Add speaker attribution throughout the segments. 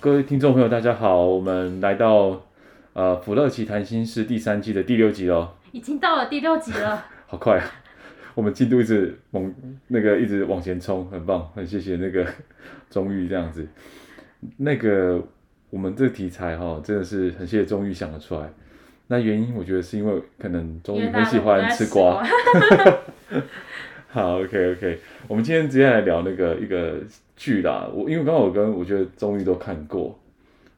Speaker 1: 各位听众朋友，大家好，我们来到呃普乐奇谈心事第三季的第六集哦，
Speaker 2: 已经到了第六集了，
Speaker 1: 好快啊！我们进度一直往那个一直往前冲，很棒，很谢谢那个 钟玉这样子。那个我们这个题材哈、哦，真的是很谢谢钟玉想得出来。那原因我觉得是因为可能钟玉很喜欢吃瓜。好，OK OK，我们今天直接来聊那个一个剧啦。我因为刚好我跟我觉得综艺都看过，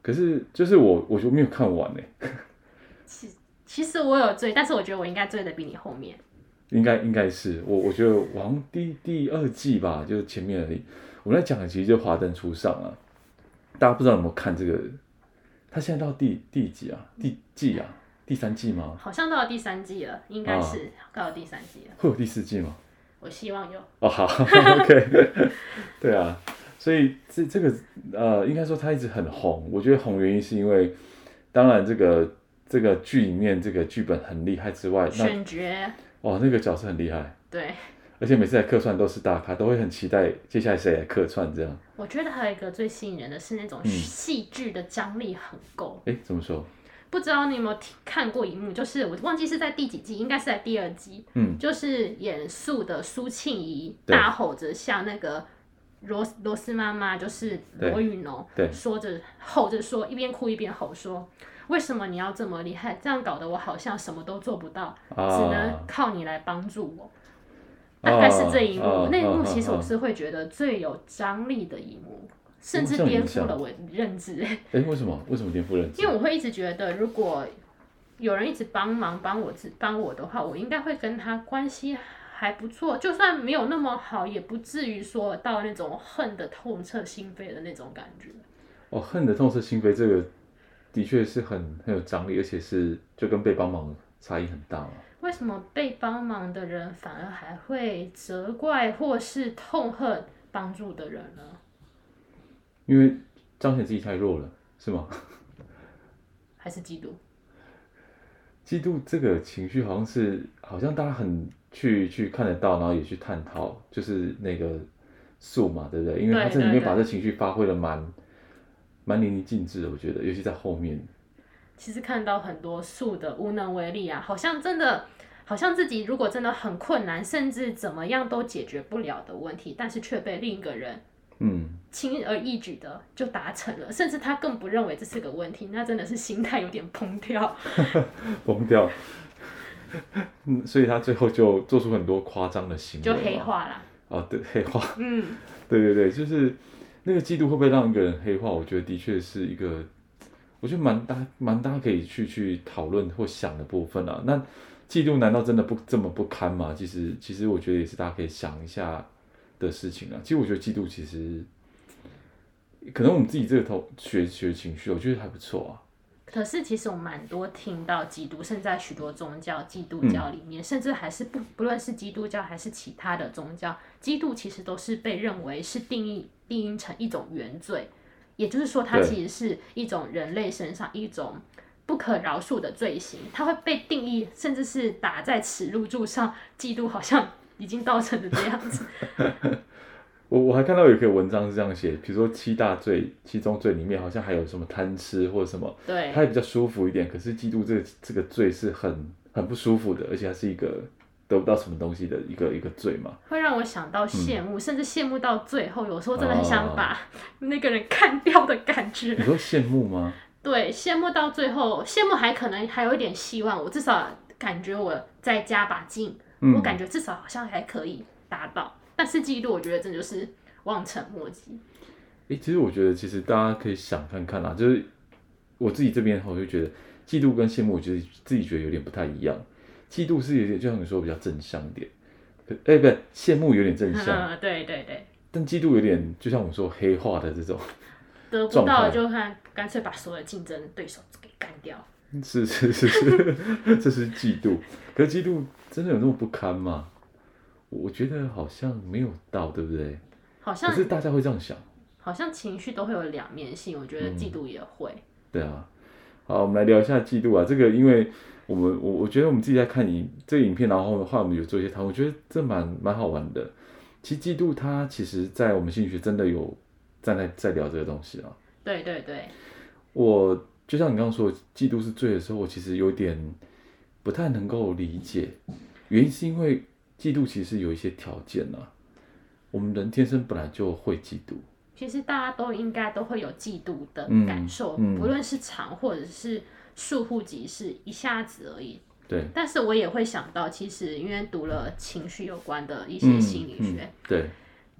Speaker 1: 可是就是我我就没有看完呢。
Speaker 2: 其其实我有追，但是我觉得我应该追的比你后面。
Speaker 1: 应 该应该是我我觉得好像第第二季吧，就是前面而已。我们在讲的其实就华灯初上啊，大家不知道有没有看这个？他现在到第第几啊？第季啊？第三季吗？
Speaker 2: 好像到了第三季了，应该是、啊、到了第三季了。
Speaker 1: 会有第四季吗？
Speaker 2: 我希望有
Speaker 1: 哦，好，OK，对啊，所以这这个呃，应该说他一直很红。我觉得红原因是因为，当然这个这个剧里面这个剧本很厉害之外，
Speaker 2: 选角
Speaker 1: 哦，那个角色很厉害，
Speaker 2: 对，
Speaker 1: 而且每次来客串都是大咖，都会很期待接下来谁来客串这样。
Speaker 2: 我觉得还有一个最吸引人的是那种戏剧的张力很够。
Speaker 1: 哎、嗯，怎么说？
Speaker 2: 不知道你有没有看过一幕，就是我忘记是在第几季，应该是在第二季。
Speaker 1: 嗯，
Speaker 2: 就是演素的苏庆仪大吼着向那个罗罗斯妈妈，就是罗雨侬，说着吼着说，一边哭一边吼说：“为什么你要这么厉害？这样搞得我好像什么都做不到，啊、只能靠你来帮助我。啊”大概是这一幕，啊、那一幕其实我是会觉得最有张力的一幕。甚至颠覆了我认知。哎、
Speaker 1: 欸，为什么？为什么颠覆认知？
Speaker 2: 因为我会一直觉得，如果有人一直帮忙帮我帮我的话，我应该会跟他关系还不错。就算没有那么好，也不至于说到那种恨的痛彻心扉的那种感觉。
Speaker 1: 哦，恨的痛彻心扉，这个的确是很很有张力，而且是就跟被帮忙差异很大嘛。
Speaker 2: 为什么被帮忙的人反而还会责怪或是痛恨帮助的人呢？
Speaker 1: 因为彰显自己太弱了，是吗？
Speaker 2: 还是嫉妒？
Speaker 1: 嫉妒这个情绪好像是，好像大家很去去看得到，然后也去探讨，就是那个素嘛，对不对？因为他这里面把这情绪发挥的蛮蛮淋漓尽致的，我觉得，尤其在后面。
Speaker 2: 其实看到很多素的无能为力啊，好像真的，好像自己如果真的很困难，甚至怎么样都解决不了的问题，但是却被另一个人。
Speaker 1: 嗯，
Speaker 2: 轻而易举的就达成了，甚至他更不认为这是个问题，那真的是心态有点崩掉，
Speaker 1: 崩掉。嗯，所以他最后就做出很多夸张的行为，
Speaker 2: 就黑化了。
Speaker 1: 哦，对，黑化。
Speaker 2: 嗯，
Speaker 1: 对对对，就是那个嫉妒会不会让一个人黑化？我觉得的确是一个，我觉得蛮大蛮大可以去去讨论或想的部分啊。那嫉妒难道真的不这么不堪吗？其实，其实我觉得也是大家可以想一下。的事情啊，其实我觉得嫉妒其实可能我们自己这个头学学情绪，我觉得还不错啊。
Speaker 2: 可是其实我蛮多听到嫉妒，甚至在许多宗教基督教里面，嗯、甚至还是不不论是基督教还是其他的宗教，嫉妒其实都是被认为是定义定义成一种原罪，也就是说，它其实是一种人类身上一种不可饶恕的罪行，它会被定义，甚至是打在耻辱柱上。嫉妒好像。已经造成的这样子，
Speaker 1: 我我还看到有一个文章是这样写，比如说七大罪，七宗罪里面好像还有什么贪吃或者什么，
Speaker 2: 对，
Speaker 1: 它也比较舒服一点。可是嫉妒这个这个罪是很很不舒服的，而且它是一个得不到什么东西的一个一个罪嘛。
Speaker 2: 会让我想到羡慕，嗯、甚至羡慕到最后，有时候真的很想把 那个人干掉的感觉。
Speaker 1: 你说羡慕吗？
Speaker 2: 对，羡慕到最后，羡慕还可能还有一点希望，我至少感觉我再加把劲。我感觉至少好像还可以达到，嗯、但是嫉妒，我觉得这就是望尘莫及。
Speaker 1: 哎、欸，其实我觉得，其实大家可以想看看啦，就是我自己这边，我就觉得嫉妒跟羡慕，我觉得自己觉得有点不太一样。嫉妒是有点，就像你说比较正向一点，哎、欸，不羡慕有点正向。
Speaker 2: 对对对。
Speaker 1: 但嫉妒有点就像我说黑化的这种，
Speaker 2: 得不到就看干脆把所有的竞争对手给干掉。
Speaker 1: 是是是是，这是嫉妒。可是嫉妒真的有那么不堪吗？我觉得好像没有到，对不对？
Speaker 2: 好像。
Speaker 1: 可是大家会这样想。
Speaker 2: 好像情绪都会有两面性，我觉得嫉妒也会。嗯、
Speaker 1: 对啊。好，我们来聊一下嫉妒啊。这个，因为我们我我觉得我们自己在看影这个影片，然后的话我们有做一些讨论，我觉得这蛮蛮好玩的。其实嫉妒它其实，在我们心理学真的有站在在聊这个东西啊。
Speaker 2: 对对对。
Speaker 1: 我。就像你刚刚说，嫉妒是罪的时候，我其实有点不太能够理解，原因是因为嫉妒其实有一些条件呐、啊，我们人天生本来就会嫉妒。
Speaker 2: 其实大家都应该都会有嫉妒的感受，
Speaker 1: 嗯嗯、
Speaker 2: 不论是长或者是疏忽即是，一下子而已。
Speaker 1: 对。
Speaker 2: 但是我也会想到，其实因为读了情绪有关的一些心理
Speaker 1: 学，对。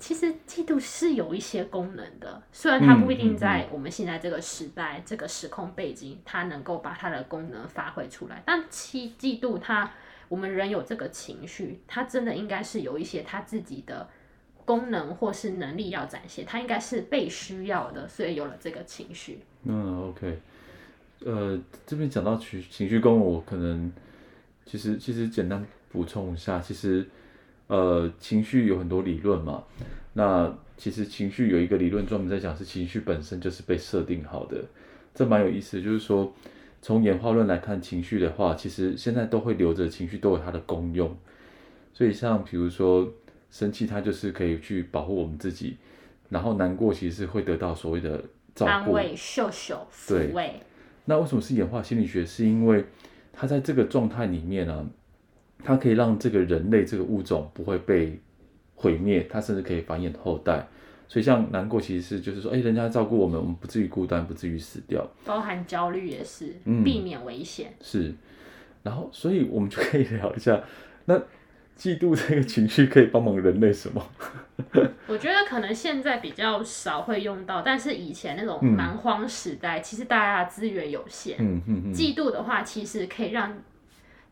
Speaker 2: 其实嫉妒是有一些功能的，虽然它不一定在我们现在这个时代、嗯嗯嗯、这个时空背景，它能够把它的功能发挥出来。但其嫉妒它，我们人有这个情绪，它真的应该是有一些它自己的功能或是能力要展现，它应该是被需要的，所以有了这个情绪。
Speaker 1: 嗯，OK，呃，这边讲到情情绪功能，我可能其实其实简单补充一下，其实。呃，情绪有很多理论嘛，那其实情绪有一个理论专门在讲，是情绪本身就是被设定好的，这蛮有意思。就是说，从演化论来看情绪的话，其实现在都会留着情绪，都有它的功用。所以像比如说生气，它就是可以去保护我们自己，然后难过其实是会得到所谓的照顾、
Speaker 2: 安慰、秀秀、抚慰。
Speaker 1: 那为什么是演化心理学？是因为它在这个状态里面呢、啊？它可以让这个人类这个物种不会被毁灭，它甚至可以繁衍后代。所以像难过，其实是就是说，哎，人家照顾我们，我们不至于孤单，不至于死掉。
Speaker 2: 包含焦虑也是，
Speaker 1: 嗯，
Speaker 2: 避免危险。
Speaker 1: 是，然后所以我们就可以聊一下，那嫉妒这个情绪可以帮忙人类什么？
Speaker 2: 我觉得可能现在比较少会用到，但是以前那种蛮荒时代，嗯、其实大家的资源有限。
Speaker 1: 嗯嗯嗯。
Speaker 2: 嫉妒的话，其实可以让。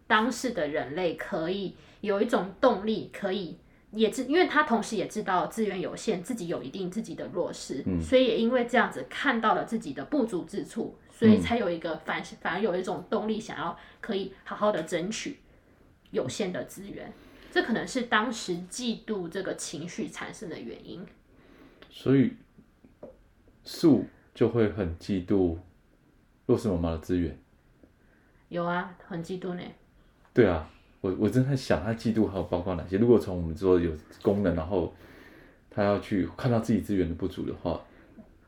Speaker 2: 当事的人类可以有一种动力，可以也知，因为他同时也知道资源有限，自己有一定自己的弱势，
Speaker 1: 嗯、
Speaker 2: 所以也因为这样子看到了自己的不足之处，所以才有一个反、嗯、反而有一种动力，想要可以好好的争取有限的资源，这可能是当时嫉妒这个情绪产生的原因。
Speaker 1: 所以树就会很嫉妒弱势妈妈的资源。
Speaker 2: 有啊，很嫉妒呢。
Speaker 1: 对啊，我我正在想，他嫉妒还有包括哪些？如果从我们说有功能，然后他要去看到自己资源的不足的话，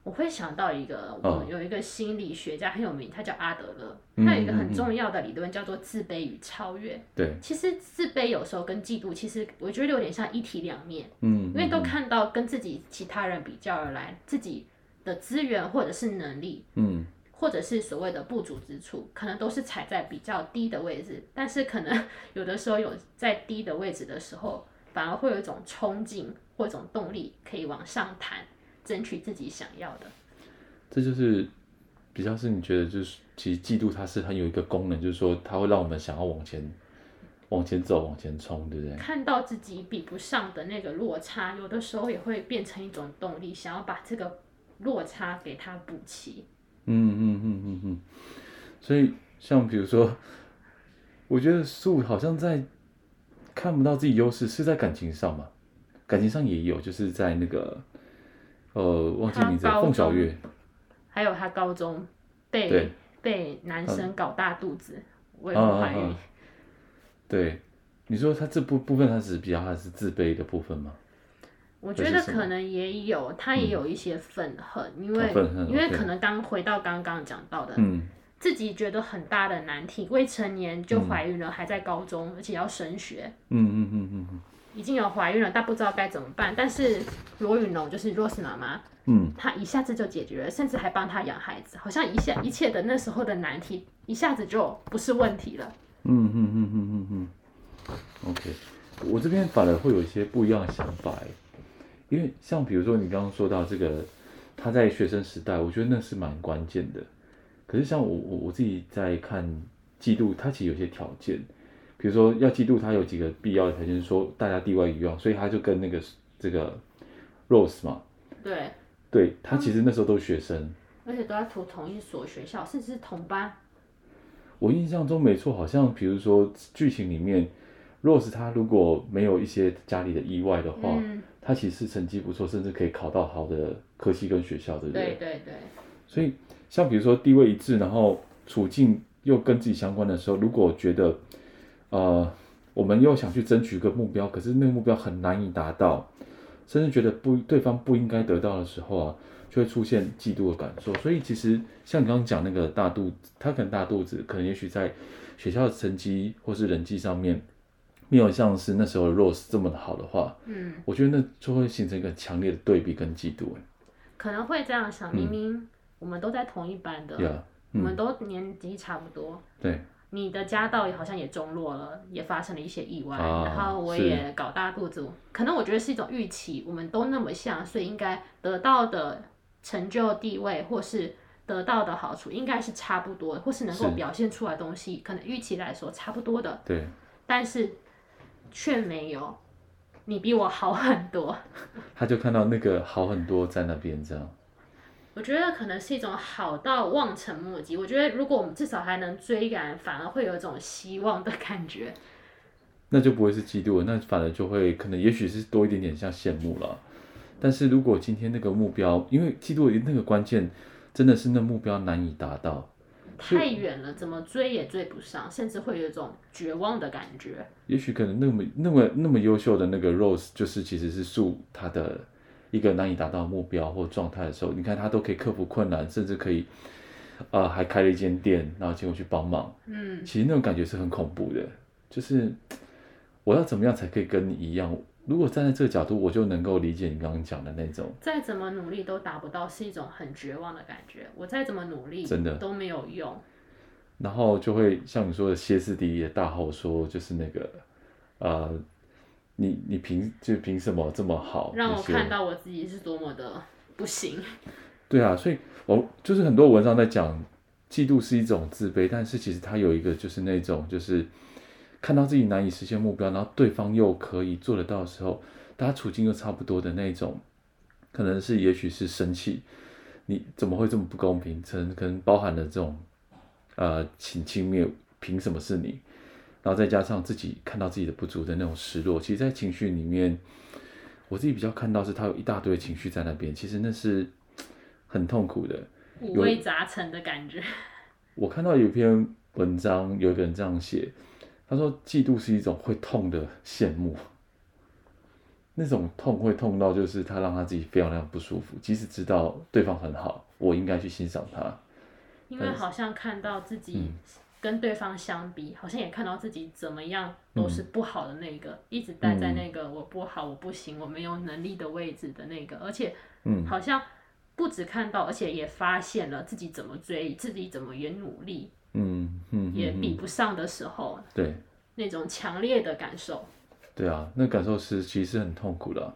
Speaker 2: 我会想到一个，我有一个心理学家很有名，他叫阿德勒，
Speaker 1: 嗯、
Speaker 2: 他有一个很重要的理论叫做自卑与超越。
Speaker 1: 对，
Speaker 2: 其实自卑有时候跟嫉妒，其实我觉得有点像一体两面。
Speaker 1: 嗯，
Speaker 2: 因为都看到跟自己其他人比较而来，自己的资源或者是能力。
Speaker 1: 嗯。
Speaker 2: 或者是所谓的不足之处，可能都是踩在比较低的位置，但是可能 有的时候有在低的位置的时候，反而会有一种冲劲或一种动力，可以往上弹，争取自己想要的。
Speaker 1: 这就是比较是你觉得就是，其实嫉妒它是很有一个功能，就是说它会让我们想要往前往前走，往前冲，对不对？
Speaker 2: 看到自己比不上的那个落差，有的时候也会变成一种动力，想要把这个落差给它补齐。
Speaker 1: 嗯嗯嗯嗯嗯，所以像比如说，我觉得树好像在看不到自己优势，是在感情上嘛？感情上也有，就是在那个呃，忘记名字，凤小岳，
Speaker 2: 还有他高中被
Speaker 1: 对
Speaker 2: 被男生搞大肚子，未
Speaker 1: 婚
Speaker 2: 怀孕。
Speaker 1: 对，你说他这部部分，他只是比较他是自卑的部分吗？
Speaker 2: 我觉得可能也有，他也有一些愤恨，嗯、因为因为可能刚回到刚刚讲到的，
Speaker 1: 嗯、
Speaker 2: 自己觉得很大的难题，未成年就怀孕了，嗯、还在高中，而且要升学，
Speaker 1: 嗯嗯嗯嗯嗯，
Speaker 2: 已经有怀孕了，但不知道该怎么办。但是罗雨侬就是 Rose 妈妈，
Speaker 1: 嗯，
Speaker 2: 她一下子就解决了，甚至还帮她养孩子，好像一下一切的那时候的难题，一下子就不是问题了。
Speaker 1: 嗯嗯嗯嗯嗯嗯，OK，我这边反而会有一些不一样的想法因为像比如说你刚刚说到这个，他在学生时代，我觉得那是蛮关键的。可是像我我我自己在看嫉妒，他其实有些条件，比如说要嫉妒他有几个必要的条件，是说大家地位一样，所以他就跟那个这个 Rose 嘛，
Speaker 2: 对，
Speaker 1: 对他其实那时候都是学生，
Speaker 2: 而且都在读同一所学校，甚至是同班。
Speaker 1: 我印象中没错，好像比如说剧情里面，Rose 他如果没有一些家里的意外的话，嗯、他其实成绩不错，甚至可以考到好的科系跟学校，对不对？
Speaker 2: 对对对。
Speaker 1: 所以像比如说地位一致，然后处境又跟自己相关的时候，如果觉得呃我们又想去争取一个目标，可是那个目标很难以达到，甚至觉得不对方不应该得到的时候啊。就会出现嫉妒的感受，所以其实像你刚刚讲那个大肚子，他可能大肚子，可能也许在学校的成绩或是人际上面没有像是那时候的 Rose 这么的好的话，嗯，我觉得那就会形成一个强烈的对比跟嫉妒。
Speaker 2: 可能会这样想，明明我们都在同一班的，嗯、我们都年纪差不多，
Speaker 1: 对，
Speaker 2: 你的家道好像也中落了，也发生了一些意外，啊、然后我也搞大肚子，可能我觉得是一种预期，我们都那么像，所以应该得到的。成就地位或是得到的好处应该是差不多的，或是能够表现出来的东西，可能预期来说差不多的。
Speaker 1: 对。
Speaker 2: 但是却没有，你比我好很多。
Speaker 1: 他就看到那个好很多在那边这样。
Speaker 2: 我觉得可能是一种好到望尘莫及。我觉得如果我们至少还能追赶，反而会有一种希望的感觉。
Speaker 1: 那就不会是嫉妒了，那反而就会可能也许是多一点点像羡慕了。但是如果今天那个目标，因为嫉妒那个关键，真的是那目标难以达到，
Speaker 2: 太远了，怎么追也追不上，甚至会有一种绝望的感觉。
Speaker 1: 也许可能那么那么那么优秀的那个 Rose，就是其实是树他的一个难以达到目标或状态的时候，你看他都可以克服困难，甚至可以啊、呃、还开了一间店，然后结果去帮忙。嗯，其实那种感觉是很恐怖的，就是我要怎么样才可以跟你一样？如果站在这个角度，我就能够理解你刚刚讲的那种，
Speaker 2: 再怎么努力都达不到，是一种很绝望的感觉。我再怎么努力，真的都没有用。
Speaker 1: 然后就会像你说的歇斯底里的大吼说，就是那个，呃，你你凭就凭什么这么好？
Speaker 2: 让我看到我自己是多么的不行。
Speaker 1: 对啊，所以我就是很多文章在讲，嫉妒是一种自卑，但是其实它有一个就是那种就是。看到自己难以实现目标，然后对方又可以做得到的时候，大家处境又差不多的那种，可能是也许是生气，你怎么会这么不公平？可能可能包含了这种，呃，请轻蔑，凭什么是你？然后再加上自己看到自己的不足的那种失落，其实，在情绪里面，我自己比较看到是他有一大堆情绪在那边，其实那是很痛苦的，
Speaker 2: 五味杂陈的感觉。
Speaker 1: 我看到有一篇文章，有一个人这样写。他说：“嫉妒是一种会痛的羡慕，那种痛会痛到就是他让他自己非常非常不舒服，即使知道对方很好，我应该去欣赏他，
Speaker 2: 因为好像看到自己跟对方相比，嗯、好像也看到自己怎么样都是不好的那个，嗯、一直待在那个我不好、我不行、我没有能力的位置的那个，而且，好像不止看到，而且也发现了自己怎么追，自己怎么也努力。”嗯嗯，也比不上的时候，
Speaker 1: 对，
Speaker 2: 那种强烈的感受，
Speaker 1: 对啊，那感受是其实很痛苦的，啊，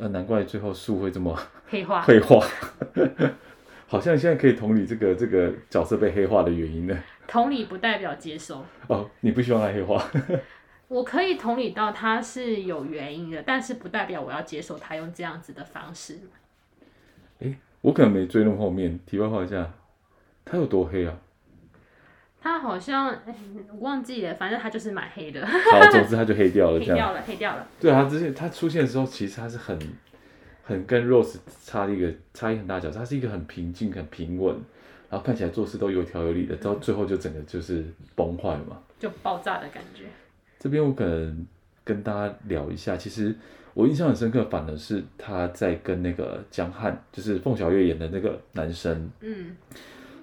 Speaker 1: 呃，难怪最后树会这么
Speaker 2: 黑化，
Speaker 1: 黑化，好像现在可以同理这个这个角色被黑化的原因呢。
Speaker 2: 同理不代表接受。
Speaker 1: 哦，你不希望他黑化，
Speaker 2: 我可以同理到他是有原因的，但是不代表我要接受他用这样子的方式。
Speaker 1: 诶，我可能没追弄后面，题外话一下，他有多黑啊？
Speaker 2: 他好像哎，我忘记了，反正他就是蛮黑的。
Speaker 1: 好，总之他就黑掉了，这样。
Speaker 2: 黑掉了，黑掉了。
Speaker 1: 对啊，他之前他出现的时候，其实他是很很跟 Rose 差一个差异很大角色，他是一个很平静、很平稳，然后看起来做事都有条有理的，到最后就整个就是崩坏嘛，
Speaker 2: 就爆炸的感觉。
Speaker 1: 这边我可能跟大家聊一下，其实我印象很深刻，反而是他在跟那个江汉，就是凤小岳演的那个男生，嗯，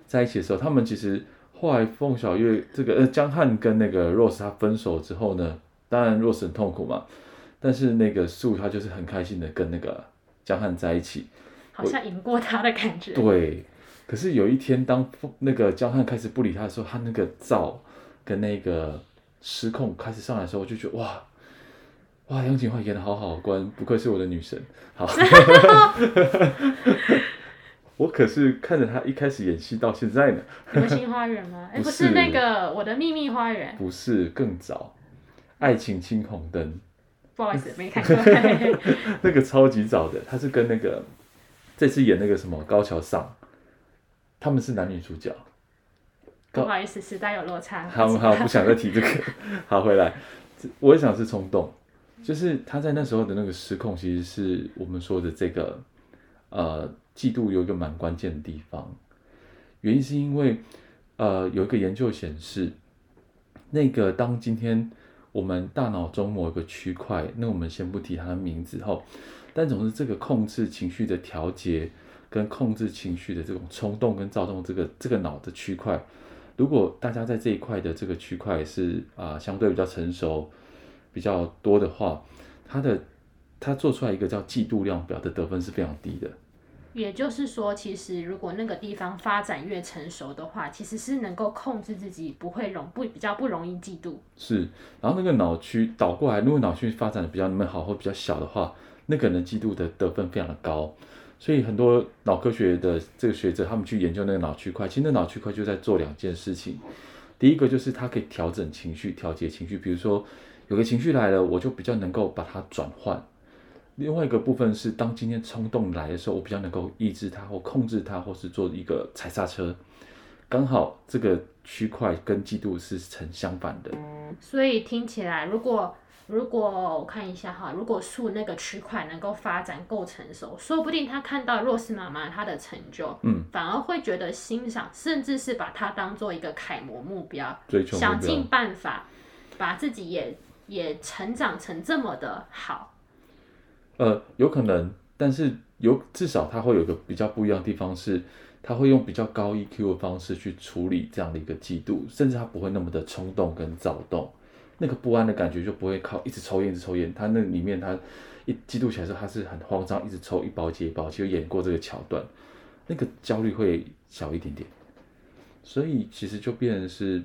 Speaker 1: 在一起的时候，他们其实。后来凤小岳这个呃江汉跟那个 Rose 他分手之后呢，当然 Rose 很痛苦嘛，但是那个素他就是很开心的跟那个江汉在一起，
Speaker 2: 好像赢过他的感觉。
Speaker 1: 对，可是有一天当那个江汉开始不理他的时候，他那个躁跟那个失控开始上来的时候，我就觉得哇哇杨谨华演的好好，果然不愧是我的女神，好。我可是看着他一开始演戏到现在呢。
Speaker 2: 流星花园吗？哎，不是那个我的秘密花园。
Speaker 1: 不是，更早，爱情青红灯。
Speaker 2: 不好意思，没看过。
Speaker 1: 那个超级早的，他是跟那个这次演那个什么高桥尚，他们是男女主角。
Speaker 2: 不好意思，时代有落差。
Speaker 1: 好好，不想再提这个。好，回来，我也想是冲动，就是他在那时候的那个失控，其实是我们说的这个呃嫉妒有一个蛮关键的地方。原因是因为呃有一个研究显示，那个当今天我们大脑中某一个区块，那我们先不提它的名字后，但总是这个控制情绪的调节跟控制情绪的这种冲动跟躁动，这个这个脑的区块。如果大家在这一块的这个区块是啊、相对比较成熟比较多的话，他的他做出来一个叫嫉妒量表的得分是非常低的。
Speaker 2: 也就是说，其实如果那个地方发展越成熟的话，其实是能够控制自己不会容不比较不容易嫉妒。
Speaker 1: 是，然后那个脑区倒过来，如果脑区发展的比较那么好或比较小的话，那个人嫉妒的得分非常的高。所以很多脑科学的这个学者，他们去研究那个脑区块，其实那脑区块就在做两件事情。第一个就是它可以调整情绪、调节情绪，比如说有个情绪来了，我就比较能够把它转换。另外一个部分是，当今天冲动来的时候，我比较能够抑制它或控制它，或是做一个踩刹车。刚好这个区块跟嫉妒是成相反的。
Speaker 2: 所以听起来，如果如果我看一下哈，如果树那个区块能够发展够成熟，说不定他看到若斯妈妈她的成就，嗯，反而会觉得欣赏，甚至是把它当做一个楷模目标，
Speaker 1: 追求目标，
Speaker 2: 想尽办法把自己也也成长成这么的好。
Speaker 1: 呃，有可能，但是有至少他会有个比较不一样的地方是，他会用比较高 EQ 的方式去处理这样的一个嫉妒，甚至他不会那么的冲动跟躁动。那个不安的感觉就不会靠一直抽烟，一直抽烟。他那里面他一嫉妒起来的时候，他是很慌张，一直抽一包接一包。其实演过这个桥段，那个焦虑会小一点点。所以其实就变成是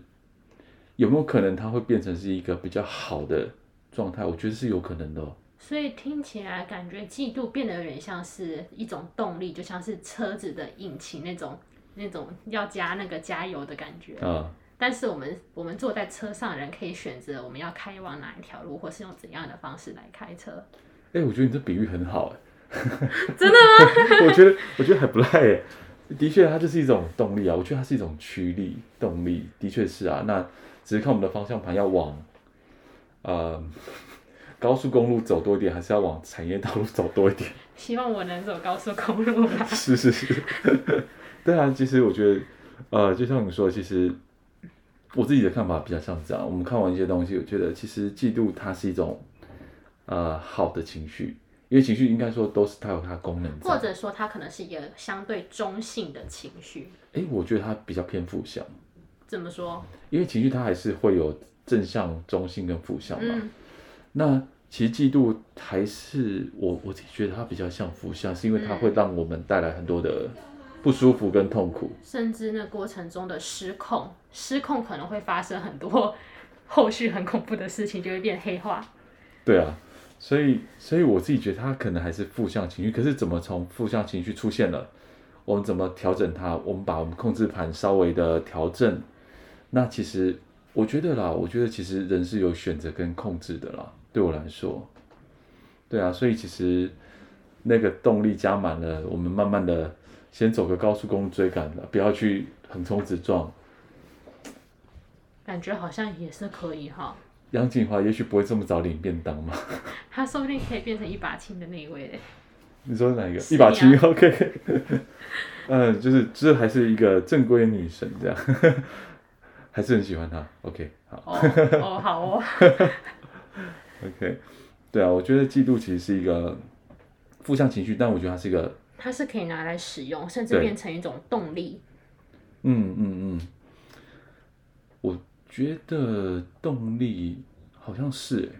Speaker 1: 有没有可能他会变成是一个比较好的状态？我觉得是有可能的。
Speaker 2: 所以听起来感觉嫉妒变得有点像是一种动力，就像是车子的引擎那种那种要加那个加油的感觉啊。但是我们我们坐在车上的人可以选择我们要开往哪一条路，或是用怎样的方式来开车。
Speaker 1: 哎、欸，我觉得你这比喻很好哎，
Speaker 2: 真的吗？
Speaker 1: 我觉得我觉得还不赖哎，的确它就是一种动力啊，我觉得它是一种驱力动力，的确是啊。那只是看我们的方向盘要往呃高速公路走多一点，还是要往产业道路走多一点？
Speaker 2: 希望我能走高速公路吧。
Speaker 1: 是 是是，对啊，其实我觉得呃，就像你说，其实。我自己的看法比较像这样，我们看完一些东西，我觉得其实嫉妒它是一种，呃，好的情绪，因为情绪应该说都是它有它功能，
Speaker 2: 或者说它可能是一个相对中性的情绪。
Speaker 1: 哎、欸，我觉得它比较偏负向。
Speaker 2: 怎么说？
Speaker 1: 因为情绪它还是会有正向、中性跟负向嘛。嗯、那其实嫉妒还是我我自己觉得它比较像负向，是因为它会让我们带来很多的。不舒服跟痛苦，
Speaker 2: 甚至那过程中的失控，失控可能会发生很多后续很恐怖的事情，就会变黑化。
Speaker 1: 对啊，所以所以我自己觉得它可能还是负向情绪，可是怎么从负向情绪出现了，我们怎么调整它？我们把我们控制盘稍微的调整，那其实我觉得啦，我觉得其实人是有选择跟控制的啦。对我来说，对啊，所以其实那个动力加满了，我们慢慢的。先走个高速公路追赶的，不要去横冲直撞。
Speaker 2: 感觉好像也是可以哈。
Speaker 1: 杨锦华也许不会这么早领便当嘛。
Speaker 2: 他说不定可以变成一把青的那一位嘞。
Speaker 1: 你说哪一个？啊、一把青，OK。嗯，就是这、就是、还是一个正规女神这样，还是很喜欢她。OK，好。
Speaker 2: 哦，哦，好哦。
Speaker 1: OK，对啊，我觉得嫉妒其实是一个负向情绪，但我觉得它是一个。
Speaker 2: 它是可以拿来使用，甚至变成一种动力。
Speaker 1: 嗯嗯嗯，我觉得动力好像是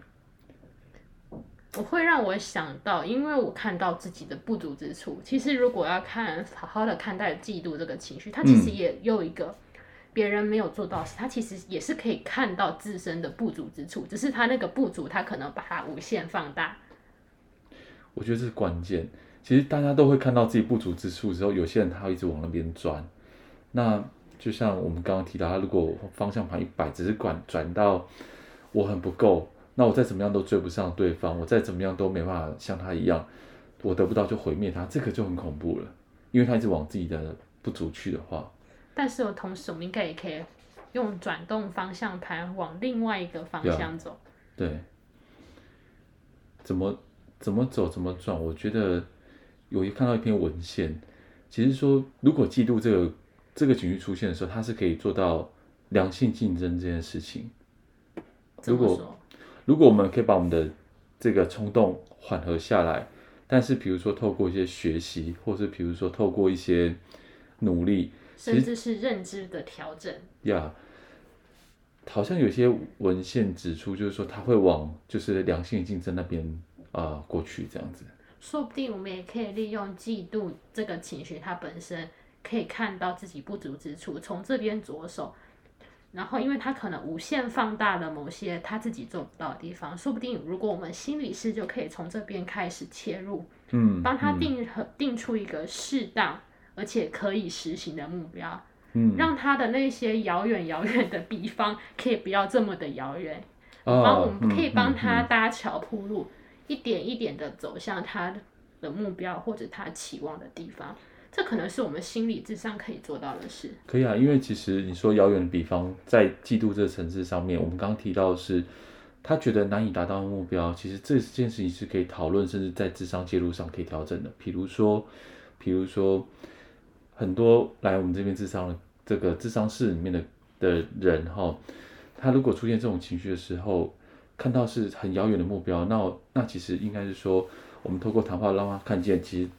Speaker 1: 诶，
Speaker 2: 我会让我想到，因为我看到自己的不足之处。其实如果要看好好的看待嫉妒这个情绪，它其实也有一个别人没有做到，时，他其实也是可以看到自身的不足之处，只是他那个不足，他可能把它无限放大。
Speaker 1: 我觉得这是关键。其实大家都会看到自己不足之处之后，有些人他会一直往那边钻。那就像我们刚刚提到，他如果方向盘一摆，只是管转到我很不够，那我再怎么样都追不上对方，我再怎么样都没办法像他一样，我得不到就毁灭他，这个就很恐怖了，因为他一直往自己的不足去的话。
Speaker 2: 但是我同时，我们应该也可以用转动方向盘往另外一个方向走。
Speaker 1: 对，怎么怎么走怎么转？我觉得有一看到一篇文献，其实说如果嫉妒这个这个情绪出现的时候，它是可以做到良性竞争这件事情。如果如果我们可以把我们的这个冲动缓和下来，但是比如说透过一些学习，或是比如说透过一些努力。
Speaker 2: 甚至是认知的调整
Speaker 1: 呀，yeah, 好像有些文献指出，就是说他会往就是良性竞争那边啊、呃、过去这样子。
Speaker 2: 说不定我们也可以利用嫉妒这个情绪，它本身可以看到自己不足之处，从这边着手，然后因为他可能无限放大了某些他自己做不到的地方，说不定如果我们心理师就可以从这边开始切入，嗯，帮他定和、嗯、定出一个适当。而且可以实行的目标，嗯，让他的那些遥远遥远的地方可以不要这么的遥远，然后我们可以帮他搭桥铺路，一点一点的走向他的目标或者他期望的地方。这可能是我们心理智商可以做到的事。
Speaker 1: 可以啊，因为其实你说遥远的比方，在嫉妒这个层次上面，我们刚刚提到的是他觉得难以达到的目标，其实这件事情是可以讨论，甚至在智商介入上可以调整的。比如说，比如说。很多来我们这边智商的这个智商室里面的的人哈，他如果出现这种情绪的时候，看到是很遥远的目标，那那其实应该是说，我们透过谈话让他看见，其实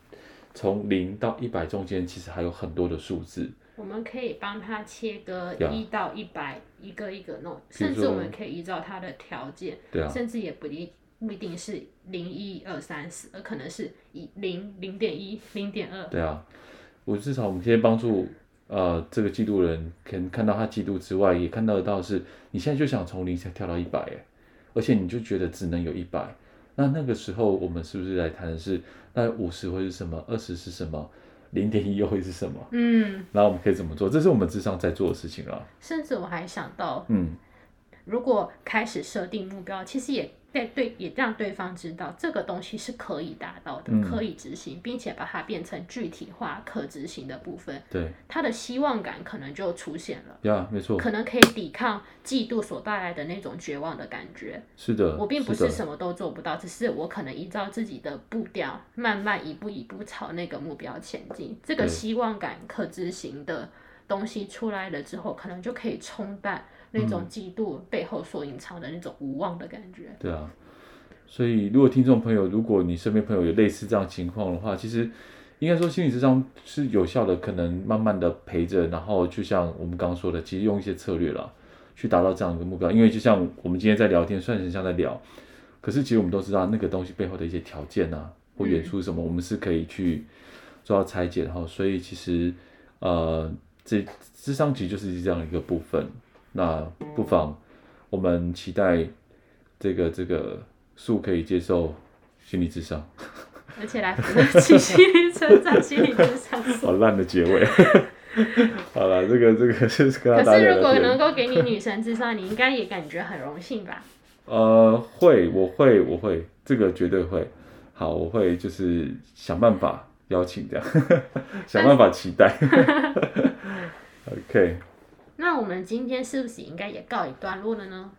Speaker 1: 从零到一百中间其实还有很多的数字。
Speaker 2: 我们可以帮他切割一到一百，一个一个弄，甚至我们可以依照他的条件，对啊，甚至也不一不一定是零一二三四，而可能是以零零点一零点二，
Speaker 1: 对啊。我至少我们先帮助，呃，这个嫉妒人，可能看到他嫉妒之外，也看到得到是，你现在就想从零下跳到一百，哎，而且你就觉得只能有一百，那那个时候我们是不是来谈的是，那五十会是什么？二十是什么？零点一又会是什么？嗯，然后我们可以怎么做？这是我们智商在做的事情啊。
Speaker 2: 甚至我还想到，嗯，如果开始设定目标，其实也。对对，也让对方知道这个东西是可以达到的，嗯、可以执行，并且把它变成具体化、可执行的部分。对，他的希望感可能就出现了。
Speaker 1: 呀，没错。
Speaker 2: 可能可以抵抗嫉妒所带来的那种绝望的感觉。
Speaker 1: 是的，
Speaker 2: 我并不是什么都做不到，只是我可能依照自己的步调，慢慢一步一步朝那个目标前进。这个希望感、可执行的东西出来了之后，可能就可以冲淡。那种嫉妒背后所隐藏的那种无望的感觉。
Speaker 1: 对啊，所以如果听众朋友，如果你身边朋友有类似这样情况的话，其实应该说心理智商是有效的，可能慢慢的陪着，然后就像我们刚刚说的，其实用一些策略了，去达到这样一个目标。因为就像我们今天在聊天，算是像在聊，可是其实我们都知道那个东西背后的一些条件啊，或元素什么，我们是可以去做到拆解的哈。所以其实呃，这智商其实就是这样一个部分。那不妨，我们期待这个这个树可以接受心理智商，
Speaker 2: 而且来扶起心理成长心理智商。
Speaker 1: 好烂的结尾。好了，这个这个是。
Speaker 2: 可是如果能够给你女神智商，你应该也感觉很荣幸吧？
Speaker 1: 呃，会，我会，我会，这个绝对会。好，我会就是想办法邀请这样，想办法期待。OK。
Speaker 2: 那我们今天是不是应该也告一段落了呢？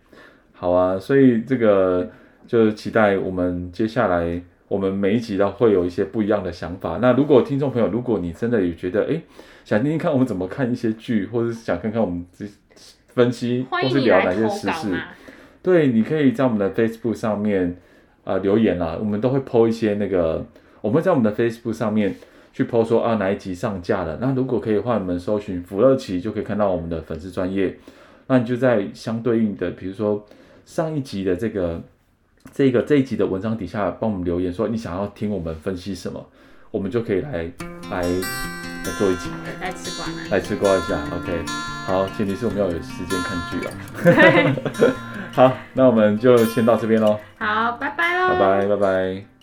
Speaker 1: 好啊，所以这个就期待我们接下来我们每一集都会有一些不一样的想法。那如果听众朋友，如果你真的也觉得哎，想听听看我们怎么看一些剧，或者是想看看我们分析或是聊哪些时事，对，你可以在我们的 Facebook 上面啊、呃、留言啦，我们都会 po 一些那个，我们在我们的 Facebook 上面。去 po 说啊哪一集上架了？那如果可以的话，你们搜寻福乐奇就可以看到我们的粉丝专业。那你就在相对应的，比如说上一集的这个这个这一集的文章底下帮我们留言，说你想要听我们分析什么，我们就可以来来来做一集。
Speaker 2: 来吃瓜吗？
Speaker 1: 来吃瓜一下，OK。好，前提是我们要有时间看剧啊。好，那我们就先到这边喽。
Speaker 2: 好，拜拜喽。
Speaker 1: 拜拜，拜拜。